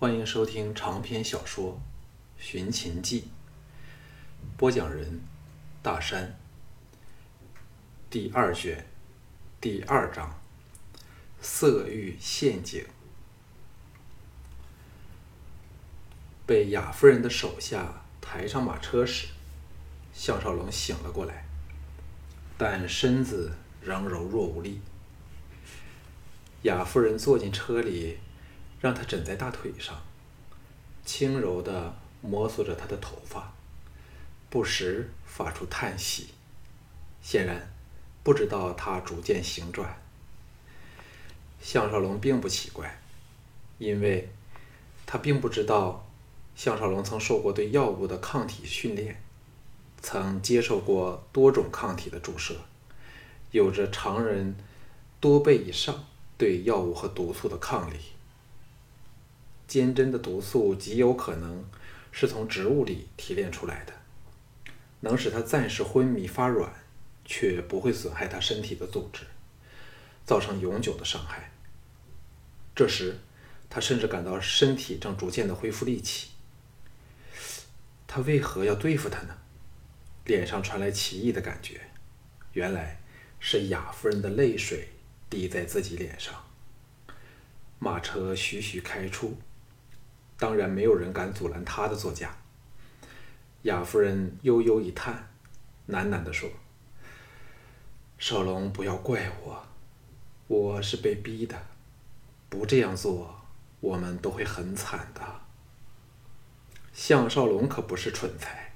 欢迎收听长篇小说《寻秦记》，播讲人：大山。第二卷第二章：色欲陷阱。被雅夫人的手下抬上马车时，项少龙醒了过来，但身子仍柔弱无力。雅夫人坐进车里。让他枕在大腿上，轻柔地摩挲着他的头发，不时发出叹息，显然不知道他逐渐醒转。项少龙并不奇怪，因为他并不知道项少龙曾受过对药物的抗体训练，曾接受过多种抗体的注射，有着常人多倍以上对药物和毒素的抗力。坚贞的毒素极有可能是从植物里提炼出来的，能使他暂时昏迷发软，却不会损害他身体的组织，造成永久的伤害。这时，他甚至感到身体正逐渐的恢复力气。他为何要对付他呢？脸上传来奇异的感觉，原来是雅夫人的泪水滴在自己脸上。马车徐徐开出。当然，没有人敢阻拦他的座驾。雅夫人悠悠一叹，喃喃地说：“少龙，不要怪我，我是被逼的。不这样做，我们都会很惨的。”项少龙可不是蠢材，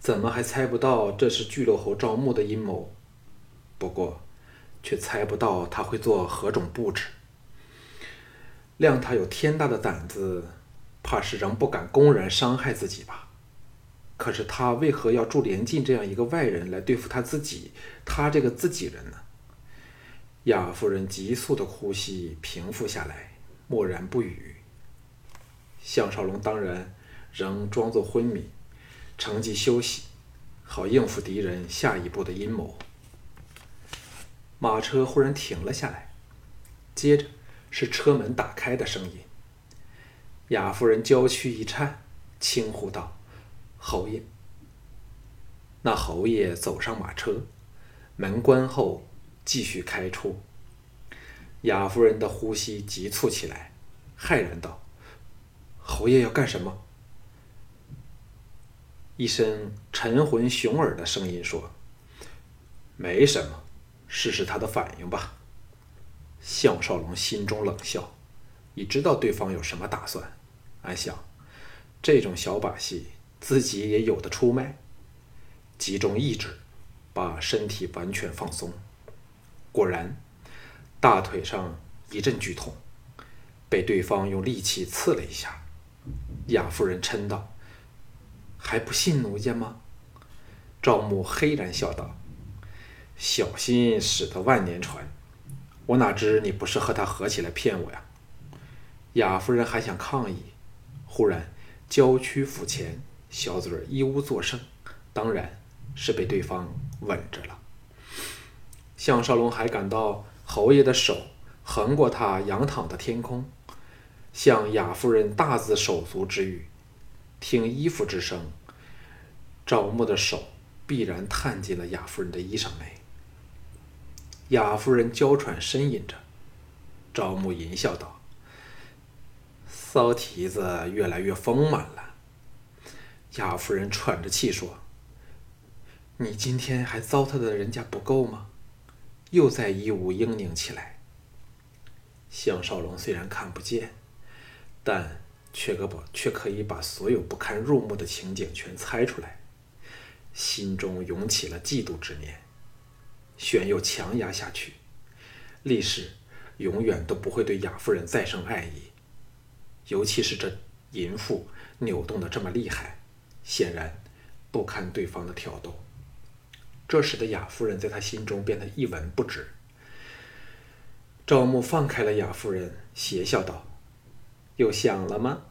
怎么还猜不到这是巨鹿侯赵牧的阴谋？不过，却猜不到他会做何种布置。谅他有天大的胆子。怕是仍不敢公然伤害自己吧？可是他为何要助连晋这样一个外人来对付他自己？他这个自己人呢？雅夫人急速的呼吸平复下来，默然不语。项少龙当然仍装作昏迷，乘机休息，好应付敌人下一步的阴谋。马车忽然停了下来，接着是车门打开的声音。雅夫人娇躯一颤，轻呼道：“侯爷。”那侯爷走上马车，门关后继续开出。雅夫人的呼吸急促起来，骇然道：“侯爷要干什么？”一声沉浑雄耳的声音说：“没什么，试试他的反应吧。”项少龙心中冷笑，已知道对方有什么打算。俺想，这种小把戏自己也有的出卖。集中意志，把身体完全放松。果然，大腿上一阵剧痛，被对方用利器刺了一下。雅夫人嗔道：“还不信奴家吗？”赵牧黑然笑道：“小心驶得万年船。我哪知你不是和他合起来骗我呀？”雅夫人还想抗议。忽然，娇躯俯前，小嘴一呜作声，当然是被对方吻着了。项少龙还感到侯爷的手横过他仰躺的天空，向雅夫人大字手足之欲，听衣服之声，赵牧的手必然探进了雅夫人的衣裳内。雅夫人娇喘呻吟着，赵牧淫笑道。骚蹄子越来越丰满了，雅夫人喘着气说：“你今天还糟蹋的人家不够吗？又在一舞嘤咛起来。”项少龙虽然看不见，但却可把却可以把所有不堪入目的情景全猜出来，心中涌起了嫉妒之念，旋又强压下去，立誓永远都不会对雅夫人再生爱意。尤其是这淫妇扭动的这么厉害，显然不堪对方的挑逗。这使得雅夫人在他心中变得一文不值。赵牧放开了雅夫人，邪笑道：“又想了吗？”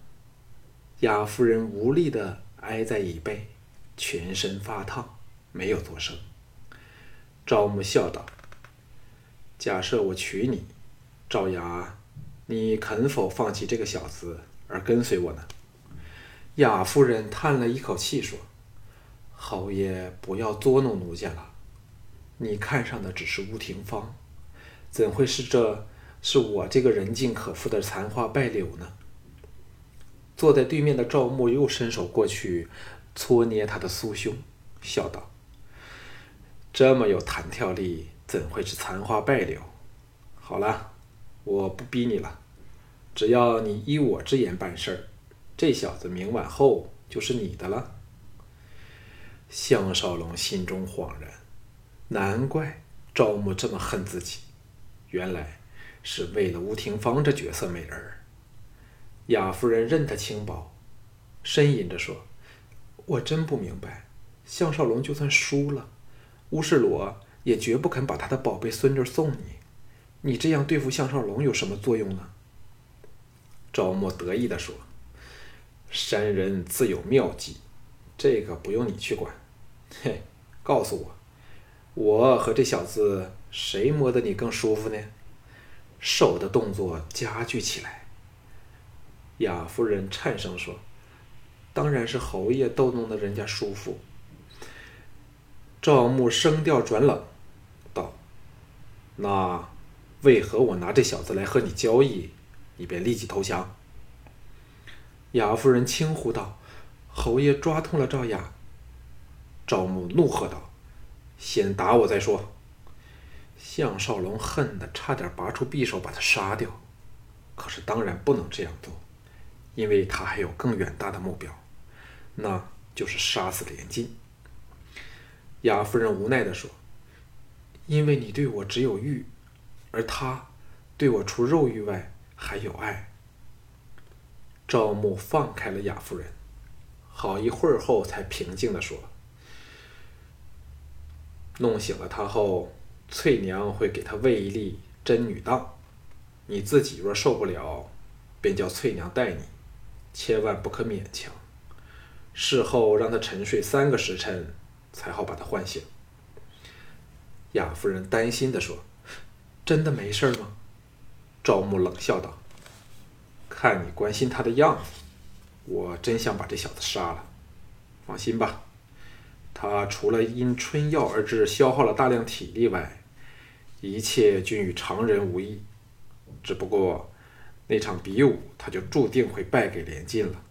雅夫人无力地挨在椅背，全身发烫，没有作声。赵牧笑道：“假设我娶你，赵雅。”你肯否放弃这个小子而跟随我呢？”雅夫人叹了一口气说：“侯爷，不要捉弄奴家了。你看上的只是乌廷芳，怎会是这是我这个人尽可夫的残花败柳呢？”坐在对面的赵牧又伸手过去搓捏他的酥胸，笑道：“这么有弹跳力，怎会是残花败柳？好了，我不逼你了，只要你依我之言办事儿。”这小子明晚后就是你的了。项少龙心中恍然，难怪赵牧这么恨自己，原来是为了吴廷芳这绝色美人儿。雅夫人任他轻薄，呻吟着说：“我真不明白，项少龙就算输了，乌世罗也绝不肯把他的宝贝孙女送你。你这样对付项少龙有什么作用呢？”赵牧得意地说。山人自有妙计，这个不用你去管。嘿，告诉我，我和这小子谁摸得你更舒服呢？手的动作加剧起来。雅夫人颤声说：“当然是侯爷逗弄的人家舒服。”赵牧声调转冷，道：“那为何我拿这小子来和你交易，你便立即投降？”雅夫人轻呼道：“侯爷抓痛了赵雅。”赵牧怒喝道：“先打我再说！”项少龙恨得差点拔出匕首把他杀掉，可是当然不能这样做，因为他还有更远大的目标，那就是杀死连晋。雅夫人无奈地说：“因为你对我只有欲，而他对我除肉欲外还有爱。”赵牧放开了雅夫人，好一会儿后才平静地说：“弄醒了她后，翠娘会给她喂一粒真女当。你自己若受不了，便叫翠娘带你，千万不可勉强。事后让她沉睡三个时辰，才好把她唤醒。”雅夫人担心地说：“真的没事吗？”赵牧冷笑道。看你关心他的样子，我真想把这小子杀了。放心吧，他除了因春药而致消耗了大量体力外，一切均与常人无异。只不过那场比武，他就注定会败给连晋了。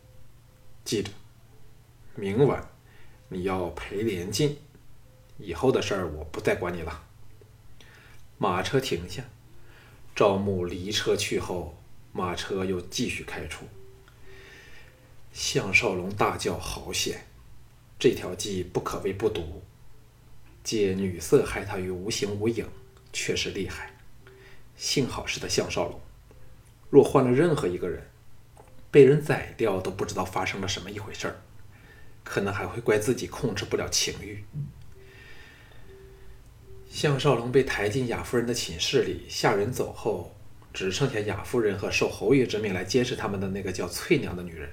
记着，明晚你要陪连晋。以后的事儿我不再管你了。马车停下，赵牧离车去后。马车又继续开出，项少龙大叫：“好险！这条计不可谓不毒，借女色害他于无形无影，确实厉害。幸好是他项少龙，若换了任何一个人，被人宰掉都不知道发生了什么一回事儿，可能还会怪自己控制不了情欲。”项少龙被抬进雅夫人的寝室里，下人走后。只剩下雅夫人和受侯爷之命来监视他们的那个叫翠娘的女人，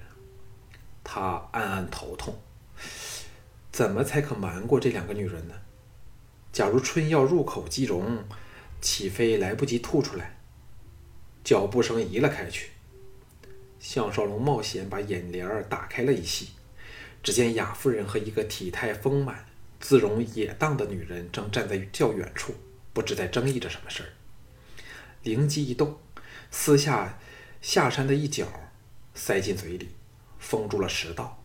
他暗暗头痛，怎么才可瞒过这两个女人呢？假如春药入口即溶，岂非来不及吐出来？脚步声移了开去，项少龙冒险把眼帘儿打开了一细，只见雅夫人和一个体态丰满、姿容野荡的女人正站在较远处，不知在争议着什么事儿。灵机一动，撕下下山的一角，塞进嘴里，封住了食道。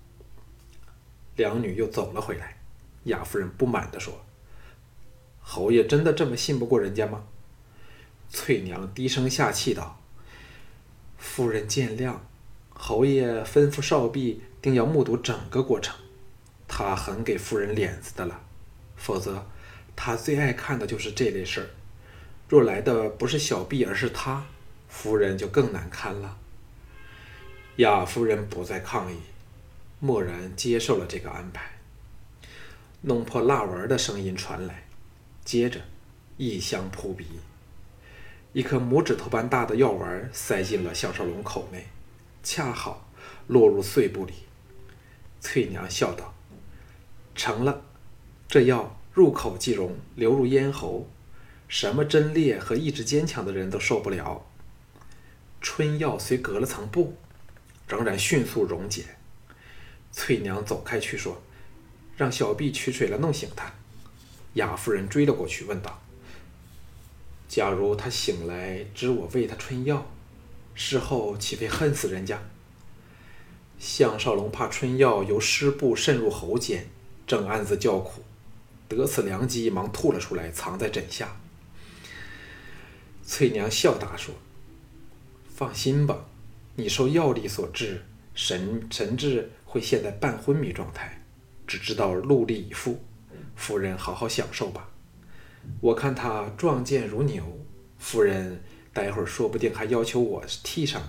两女又走了回来。雅夫人不满地说：“侯爷真的这么信不过人家吗？”翠娘低声下气道：“夫人见谅，侯爷吩咐少婢定要目睹整个过程，他很给夫人脸子的了，否则他最爱看的就是这类事儿。”若来的不是小婢，而是他，夫人就更难堪了。雅夫人不再抗议，默然接受了这个安排。弄破蜡丸的声音传来，接着异香扑鼻，一颗拇指头般大的药丸塞进了项少龙口内，恰好落入碎布里。翠娘笑道：“成了，这药入口即溶，流入咽喉。”什么贞烈和意志坚强的人都受不了。春药虽隔了层布，仍然迅速溶解。翠娘走开去说：“让小婢取水来弄醒他。”雅夫人追了过去，问道：“假如他醒来知我喂他春药，事后岂非恨死人家？”项少龙怕春药由湿布渗入喉间，正暗自叫苦，得此良机，忙吐了出来，藏在枕下。翠娘笑答说：“放心吧，你受药力所致，神神志会陷在半昏迷状态，只知道戮力以赴。夫人好好享受吧。我看他壮健如牛，夫人待会儿说不定还要求我替上来。”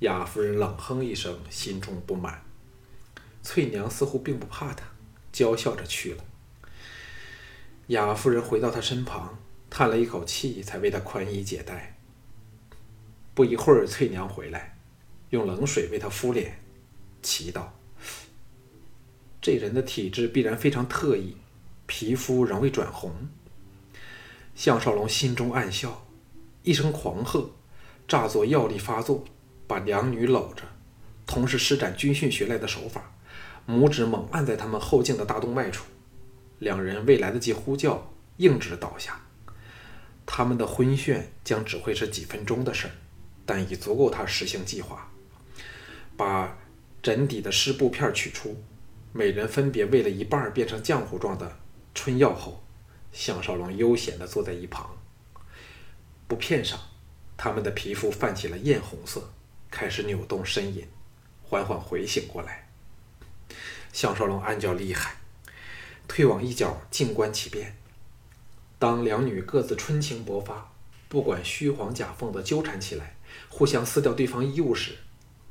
雅夫人冷哼一声，心中不满。翠娘似乎并不怕她，娇笑着去了。雅夫人回到他身旁，叹了一口气，才为他宽衣解带。不一会儿，翠娘回来，用冷水为他敷脸，祈祷：“这人的体质必然非常特异，皮肤仍未转红。”项少龙心中暗笑，一声狂喝，诈作药力发作。把两女搂着，同时施展军训学来的手法，拇指猛按在他们后颈的大动脉处，两人未来得及呼叫，硬直倒下。他们的昏眩将只会是几分钟的事儿，但已足够他实行计划。把枕底的湿布片取出，每人分别喂了一半变成浆糊状的春药后，项少龙悠闲地坐在一旁。布片上，他们的皮肤泛起了艳红色。开始扭动呻吟，缓缓回醒过来。项少龙暗叫厉害，退往一角静观其变。当两女各自春情勃发，不管虚晃假凤的纠缠起来，互相撕掉对方衣物时，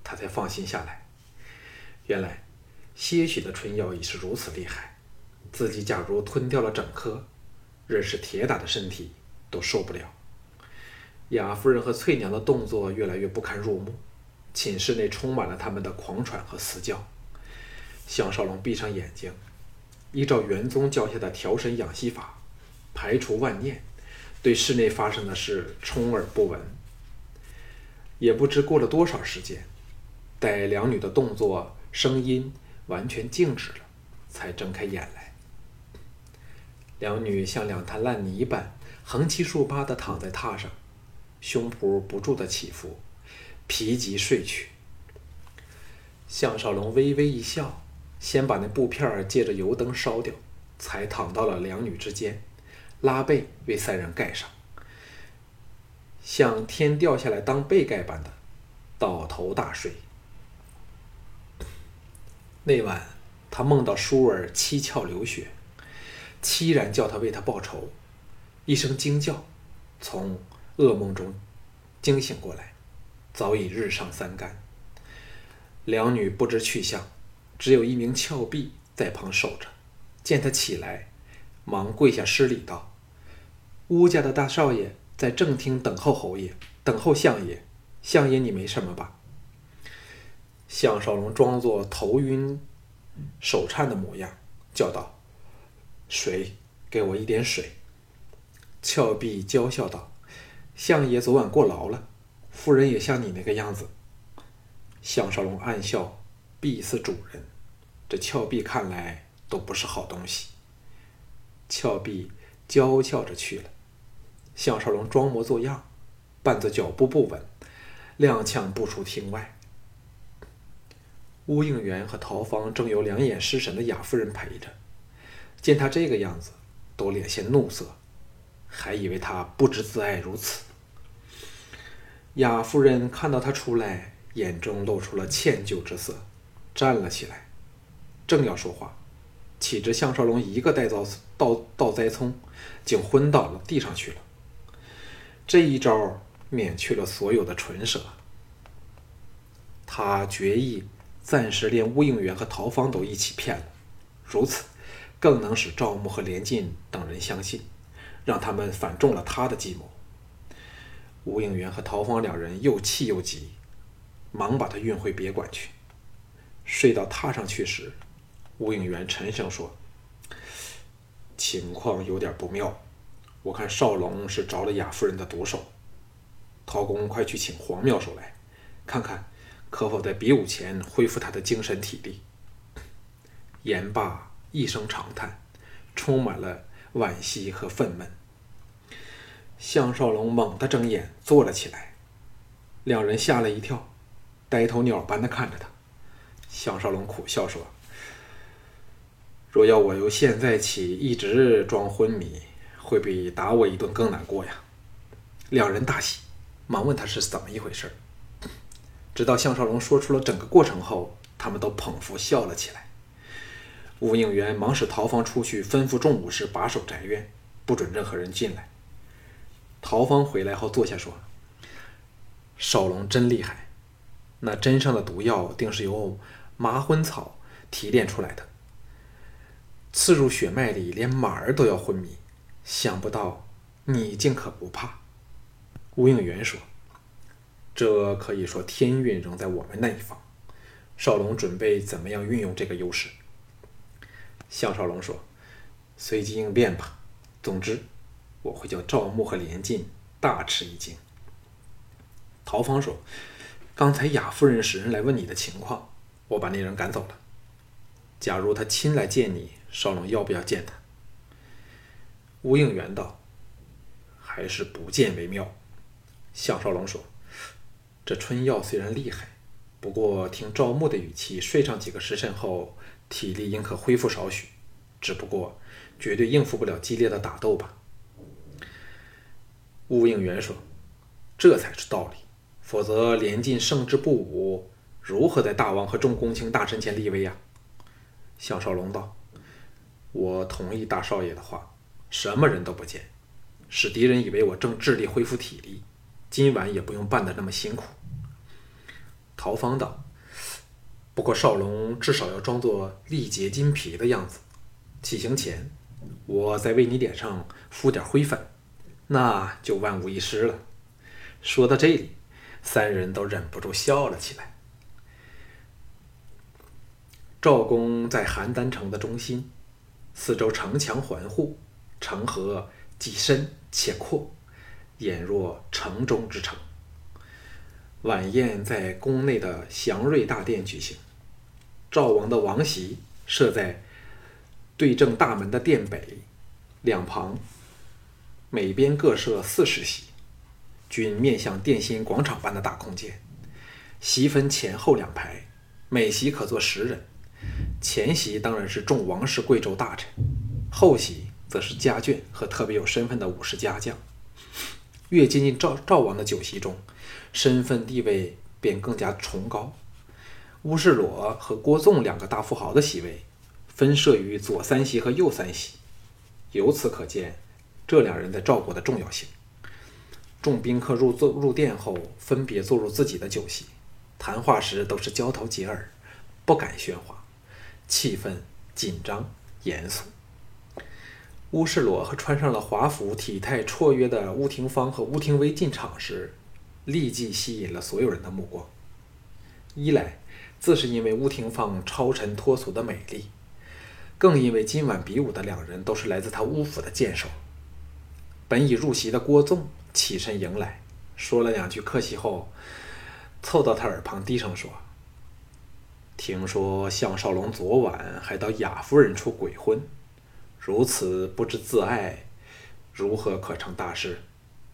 他才放心下来。原来些许的春药已是如此厉害，自己假如吞掉了整颗，认是铁打的身体都受不了。雅夫人和翠娘的动作越来越不堪入目。寝室内充满了他们的狂喘和嘶叫。项少龙闭上眼睛，依照元宗教下的调神养息法，排除万念，对室内发生的事充耳不闻。也不知过了多少时间，待两女的动作、声音完全静止了，才睁开眼来。两女像两滩烂泥般横七竖八地躺在榻上，胸脯不住地起伏。疲极睡去，项少龙微微一笑，先把那布片借着油灯烧掉，才躺到了两女之间，拉被为三人盖上，像天掉下来当被盖般的倒头大睡。那晚，他梦到舒儿七窍流血，凄然叫他为他报仇，一声惊叫，从噩梦中惊醒过来。早已日上三竿，两女不知去向，只有一名峭壁在旁守着。见他起来，忙跪下施礼道：“乌家的大少爷在正厅等候侯爷，等候相爷。相爷，你没什么吧？”项少龙装作头晕、手颤的模样，叫道：“水，给我一点水。”峭壁娇笑道：“相爷昨晚过劳了。”夫人也像你那个样子。项少龙暗笑，必似主人。这峭壁看来都不是好东西。峭壁娇俏着去了。项少龙装模作样，伴着脚步不稳，踉跄步出厅外。乌应元和陶芳正有两眼失神的雅夫人陪着，见他这个样子，都脸现怒色，还以为他不知自爱如此。雅夫人看到他出来，眼中露出了歉疚之色，站了起来，正要说话，岂知项少龙一个带刀倒倒栽葱，竟昏倒了地上去了。这一招免去了所有的唇舌。他决意暂时连乌应元和陶芳都一起骗了，如此更能使赵牧和连晋等人相信，让他们反中了他的计谋。吴应元和陶芳两人又气又急，忙把他运回别馆去。睡到榻上去时，吴应元沉声说：“情况有点不妙，我看少龙是着了雅夫人的毒手。”陶公快去请黄妙手来，看看可否在比武前恢复他的精神体力。”言罢，一声长叹，充满了惋惜和愤懑。项少龙猛地睁眼，坐了起来。两人吓了一跳，呆头鸟般的看着他。项少龙苦笑说：“若要我由现在起一直装昏迷，会比打我一顿更难过呀。”两人大喜，忙问他是怎么一回事。直到项少龙说出了整个过程后，他们都捧腹笑了起来。吴应元忙使陶方出去吩咐众武士把守宅院，不准任何人进来。陶方回来后坐下说：“少龙真厉害，那针上的毒药定是由麻昏草提炼出来的，刺入血脉里，连马儿都要昏迷。想不到你竟可不怕。”吴应元说：“这可以说天运仍在我们那一方。少龙准备怎么样运用这个优势？”项少龙说：“随机应变吧。总之。”我会叫赵牧和连晋大吃一惊。陶芳说：“刚才雅夫人使人来问你的情况，我把那人赶走了。假如他亲来见你，少龙要不要见他？”吴应元道：“还是不见为妙。”项少龙说：“这春药虽然厉害，不过听赵牧的语气，睡上几个时辰后，体力应可恢复少许。只不过绝对应付不了激烈的打斗吧。”吴应元说：“这才是道理，否则连晋胜之不武，如何在大王和众公卿大臣前立威呀？”向少龙道：“我同意大少爷的话，什么人都不见，使敌人以为我正致力恢复体力，今晚也不用办得那么辛苦。”陶方道：“不过少龙至少要装作力竭筋疲的样子，起行前，我再为你脸上敷点灰粉。”那就万无一失了。说到这里，三人都忍不住笑了起来。赵公在邯郸城的中心，四周城墙环护，城河既深且阔，俨若城中之城。晚宴在宫内的祥瑞大殿举行，赵王的王席设在对正大门的殿北，两旁。每边各设四十席，均面向殿心广场般的大空间。席分前后两排，每席可坐十人。前席当然是众王室贵胄大臣，后席则是家眷和特别有身份的武士家将。越接近赵赵王的酒席中，身份地位便更加崇高。乌世罗和郭纵两个大富豪的席位分设于左三席和右三席，由此可见。这两人在赵国的重要性。众宾客入座入殿后，分别坐入自己的酒席，谈话时都是交头接耳，不敢喧哗，气氛紧张严肃。乌世罗和穿上了华服、体态绰约的乌廷芳和乌廷威进场时，立即吸引了所有人的目光。一来，自是因为乌廷芳超尘脱俗的美丽，更因为今晚比武的两人都是来自他乌府的剑手。本已入席的郭纵起身迎来，说了两句客气后，凑到他耳旁低声说：“听说项少龙昨晚还到雅夫人处鬼混，如此不知自爱，如何可成大事？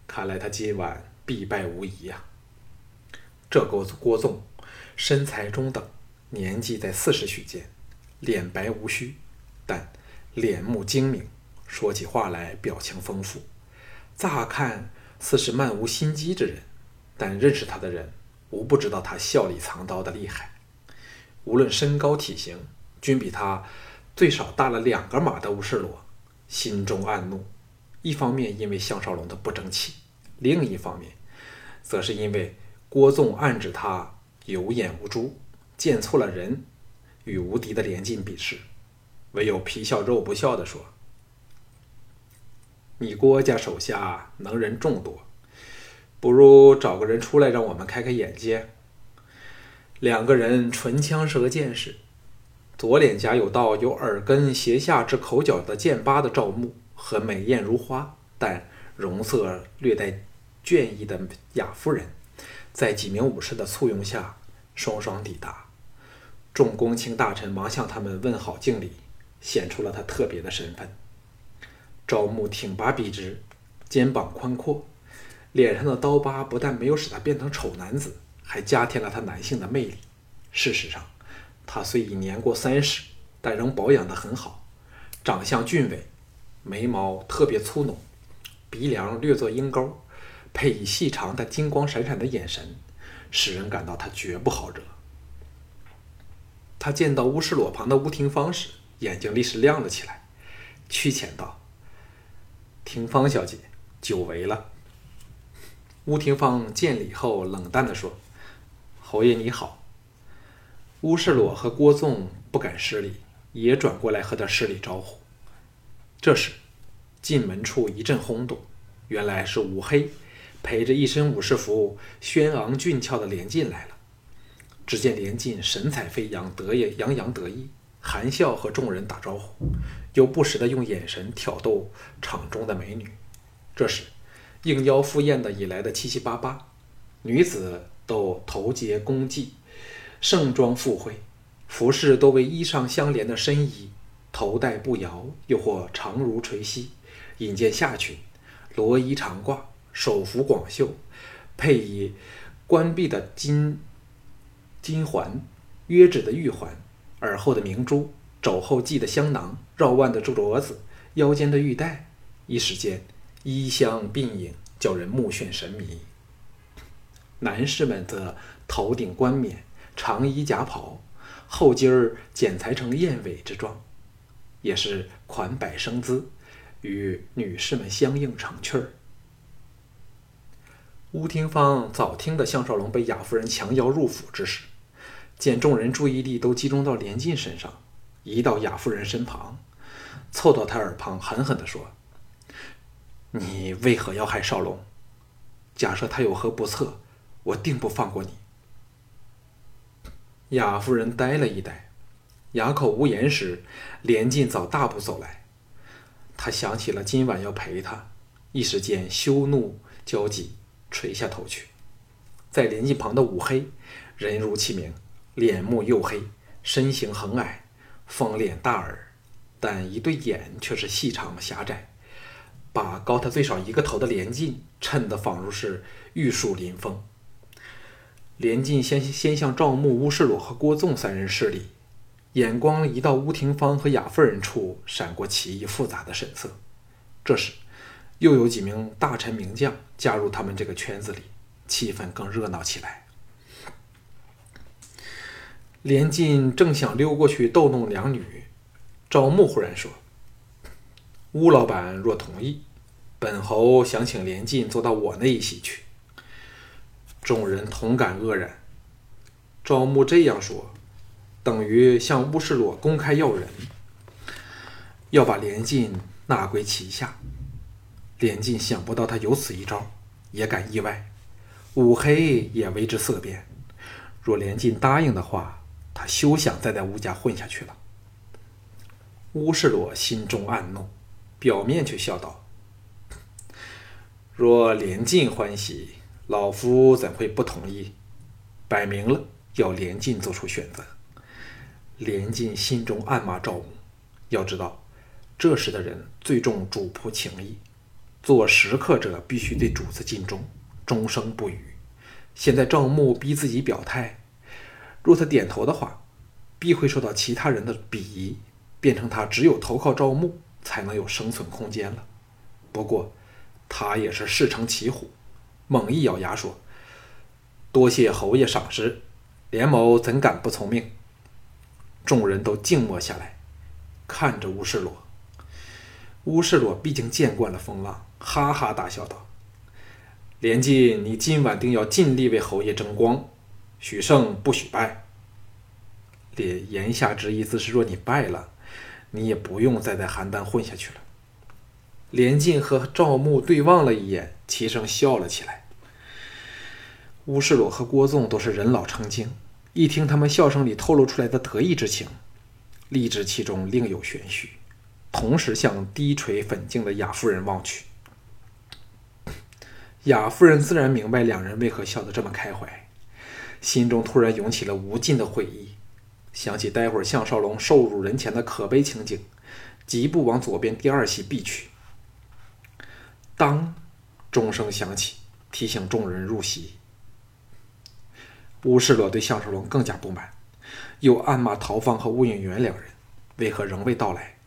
看来他今晚必败无疑呀。”这郭郭纵身材中等，年纪在四十许间，脸白无须，但脸目精明，说起话来表情丰富。乍看似是漫无心机之人，但认识他的人无不知道他笑里藏刀的厉害。无论身高体型，均比他最少大了两个码的吴世罗，心中暗怒。一方面因为项少龙的不争气，另一方面，则是因为郭纵暗指他有眼无珠，见错了人，与无敌的连晋比试，唯有皮笑肉不笑地说。你郭家手下能人众多，不如找个人出来让我们开开眼界。两个人唇枪舌剑时，左脸颊有道由耳根斜下至口角的剑疤的赵牧，和美艳如花但容色略带倦意的雅夫人，在几名武士的簇拥下，双双抵达。众公卿大臣忙向他们问好敬礼，显出了他特别的身份。赵牧挺拔笔直，肩膀宽阔，脸上的刀疤不但没有使他变成丑男子，还加添了他男性的魅力。事实上，他虽已年过三十，但仍保养得很好，长相俊伟，眉毛特别粗浓，鼻梁略作鹰钩，配以细长但金光闪闪的眼神，使人感到他绝不好惹。他见到乌世裸旁的乌廷芳时，眼睛立时亮了起来，屈浅道。廷芳小姐，久违了。乌廷芳见礼后，冷淡地说：“侯爷你好。”乌世裸和郭纵不敢失礼，也转过来和他施礼招呼。这时，进门处一阵轰动，原来是武黑陪着一身武士服、轩昂俊俏的连晋来了。只见连晋神采飞扬，得意洋洋得意。含笑和众人打招呼，又不时地用眼神挑逗场中的美女。这时，应邀赴宴的已来的七七八八，女子都头结弓髻，盛装赴会，服饰多为衣裳相连的深衣，头戴步摇，又或长如垂膝，引荐下裙，罗衣长褂，手扶广袖，配以关闭的金金环，约指的玉环。耳后的明珠，肘后系的香囊，绕腕的珠镯子，腰间的玉带，一时间衣香鬓影，叫人目眩神迷。男士们则头顶冠冕，长衣夹袍，后襟儿剪裁成燕尾之状，也是款摆生姿，与女士们相映成趣儿。乌廷芳早听得项少龙被雅夫人强邀入府之事。见众人注意力都集中到连晋身上，移到雅夫人身旁，凑到他耳旁，狠狠地说：“你为何要害少龙？假设他有何不测，我定不放过你。”雅夫人呆了一呆，哑口无言时，连晋早大步走来。他想起了今晚要陪他，一时间羞怒交集，垂下头去。在连晋旁的武黑，人如其名。脸目黝黑，身形横矮，方脸大耳，但一对眼却是细长狭窄，把高他最少一个头的连晋衬得仿如是玉树临风。连晋先先向赵牧、乌世裸和郭纵三人施礼，眼光移到乌廷芳和雅夫人处，闪过奇异复杂的神色。这时，又有几名大臣名将加入他们这个圈子里，气氛更热闹起来。连晋正想溜过去逗弄两女，赵牧忽然说：“乌老板若同意，本侯想请连晋坐到我那一席去。”众人同感愕然。赵牧这样说，等于向乌世洛公开要人，要把连晋纳归旗下。连晋想不到他有此一招，也感意外。五黑也为之色变。若连晋答应的话，他休想再在乌家混下去了。乌世罗心中暗怒，表面却笑道：“若连晋欢喜，老夫怎会不同意？摆明了要连晋做出选择。”连晋心中暗骂赵武，要知道，这时的人最重主仆情谊，做食客者必须对主子尽忠，终生不渝。现在赵牧逼自己表态。若他点头的话，必会受到其他人的鄙夷，变成他只有投靠赵牧才能有生存空间了。不过，他也是势成骑虎，猛一咬牙说：“多谢侯爷赏识，连某怎敢不从命？”众人都静默下来，看着乌世罗。乌世罗毕竟见惯了风浪，哈哈大笑道：“连晋，你今晚定要尽力为侯爷争光。”许胜不许败。言言下之意思是，若你败了，你也不用再在邯郸混下去了。连晋和赵牧对望了一眼，齐声笑了起来。乌世罗和郭纵都是人老成精，一听他们笑声里透露出来的得意之情，立知其中另有玄虚，同时向低垂粉镜的雅夫人望去。雅夫人自然明白两人为何笑得这么开怀，心中突然涌起了无尽的悔意，想起待会儿项少龙受辱人前的可悲情景，疾步往左边第二席避去。当，钟声响起，提醒众人入席。乌世洛对项少龙更加不满，又暗骂陶芳和乌应元两人为何仍未到来。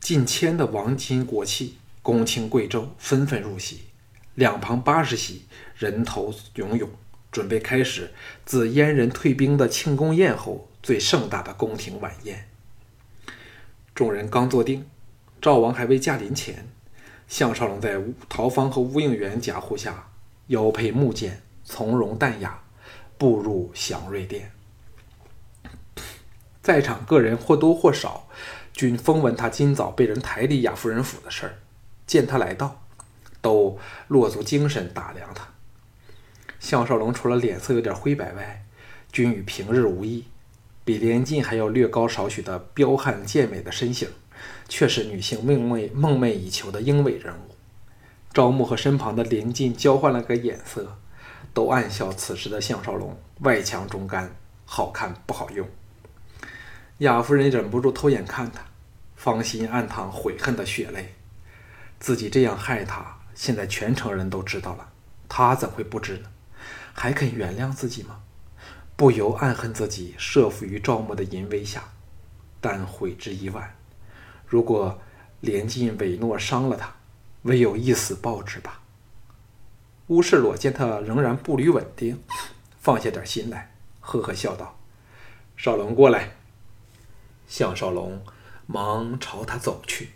近千的王亲国戚、公卿贵胄纷纷入席，两旁八十席人头涌涌，准备开始自燕人退兵的庆功宴后最盛大的宫廷晚宴。众人刚坐定，赵王还未驾临前，项少龙在陶芳和乌应元夹护下，腰佩木剑，从容淡雅。步入祥瑞殿，在场各人或多或少均风闻他今早被人抬离雅夫人府的事儿，见他来到，都落足精神打量他。项少龙除了脸色有点灰白外，均与平日无异，比连晋还要略高少许的彪悍健美的身形，却是女性梦寐梦寐以求的英伟人物。赵牧和身旁的连晋交换了个眼色。都暗笑此时的项少龙外强中干，好看不好用。雅夫人忍不住偷眼看他，芳心暗淌悔恨的血泪。自己这样害他，现在全城人都知道了，他怎会不知呢？还肯原谅自己吗？不由暗恨自己设伏于赵牧的淫威下，但悔之已晚。如果连晋伪诺伤了他，唯有一死报之吧。乌世洛见他仍然步履稳定，放下点心来，呵呵笑道：“少龙过来。”向少龙忙朝他走去。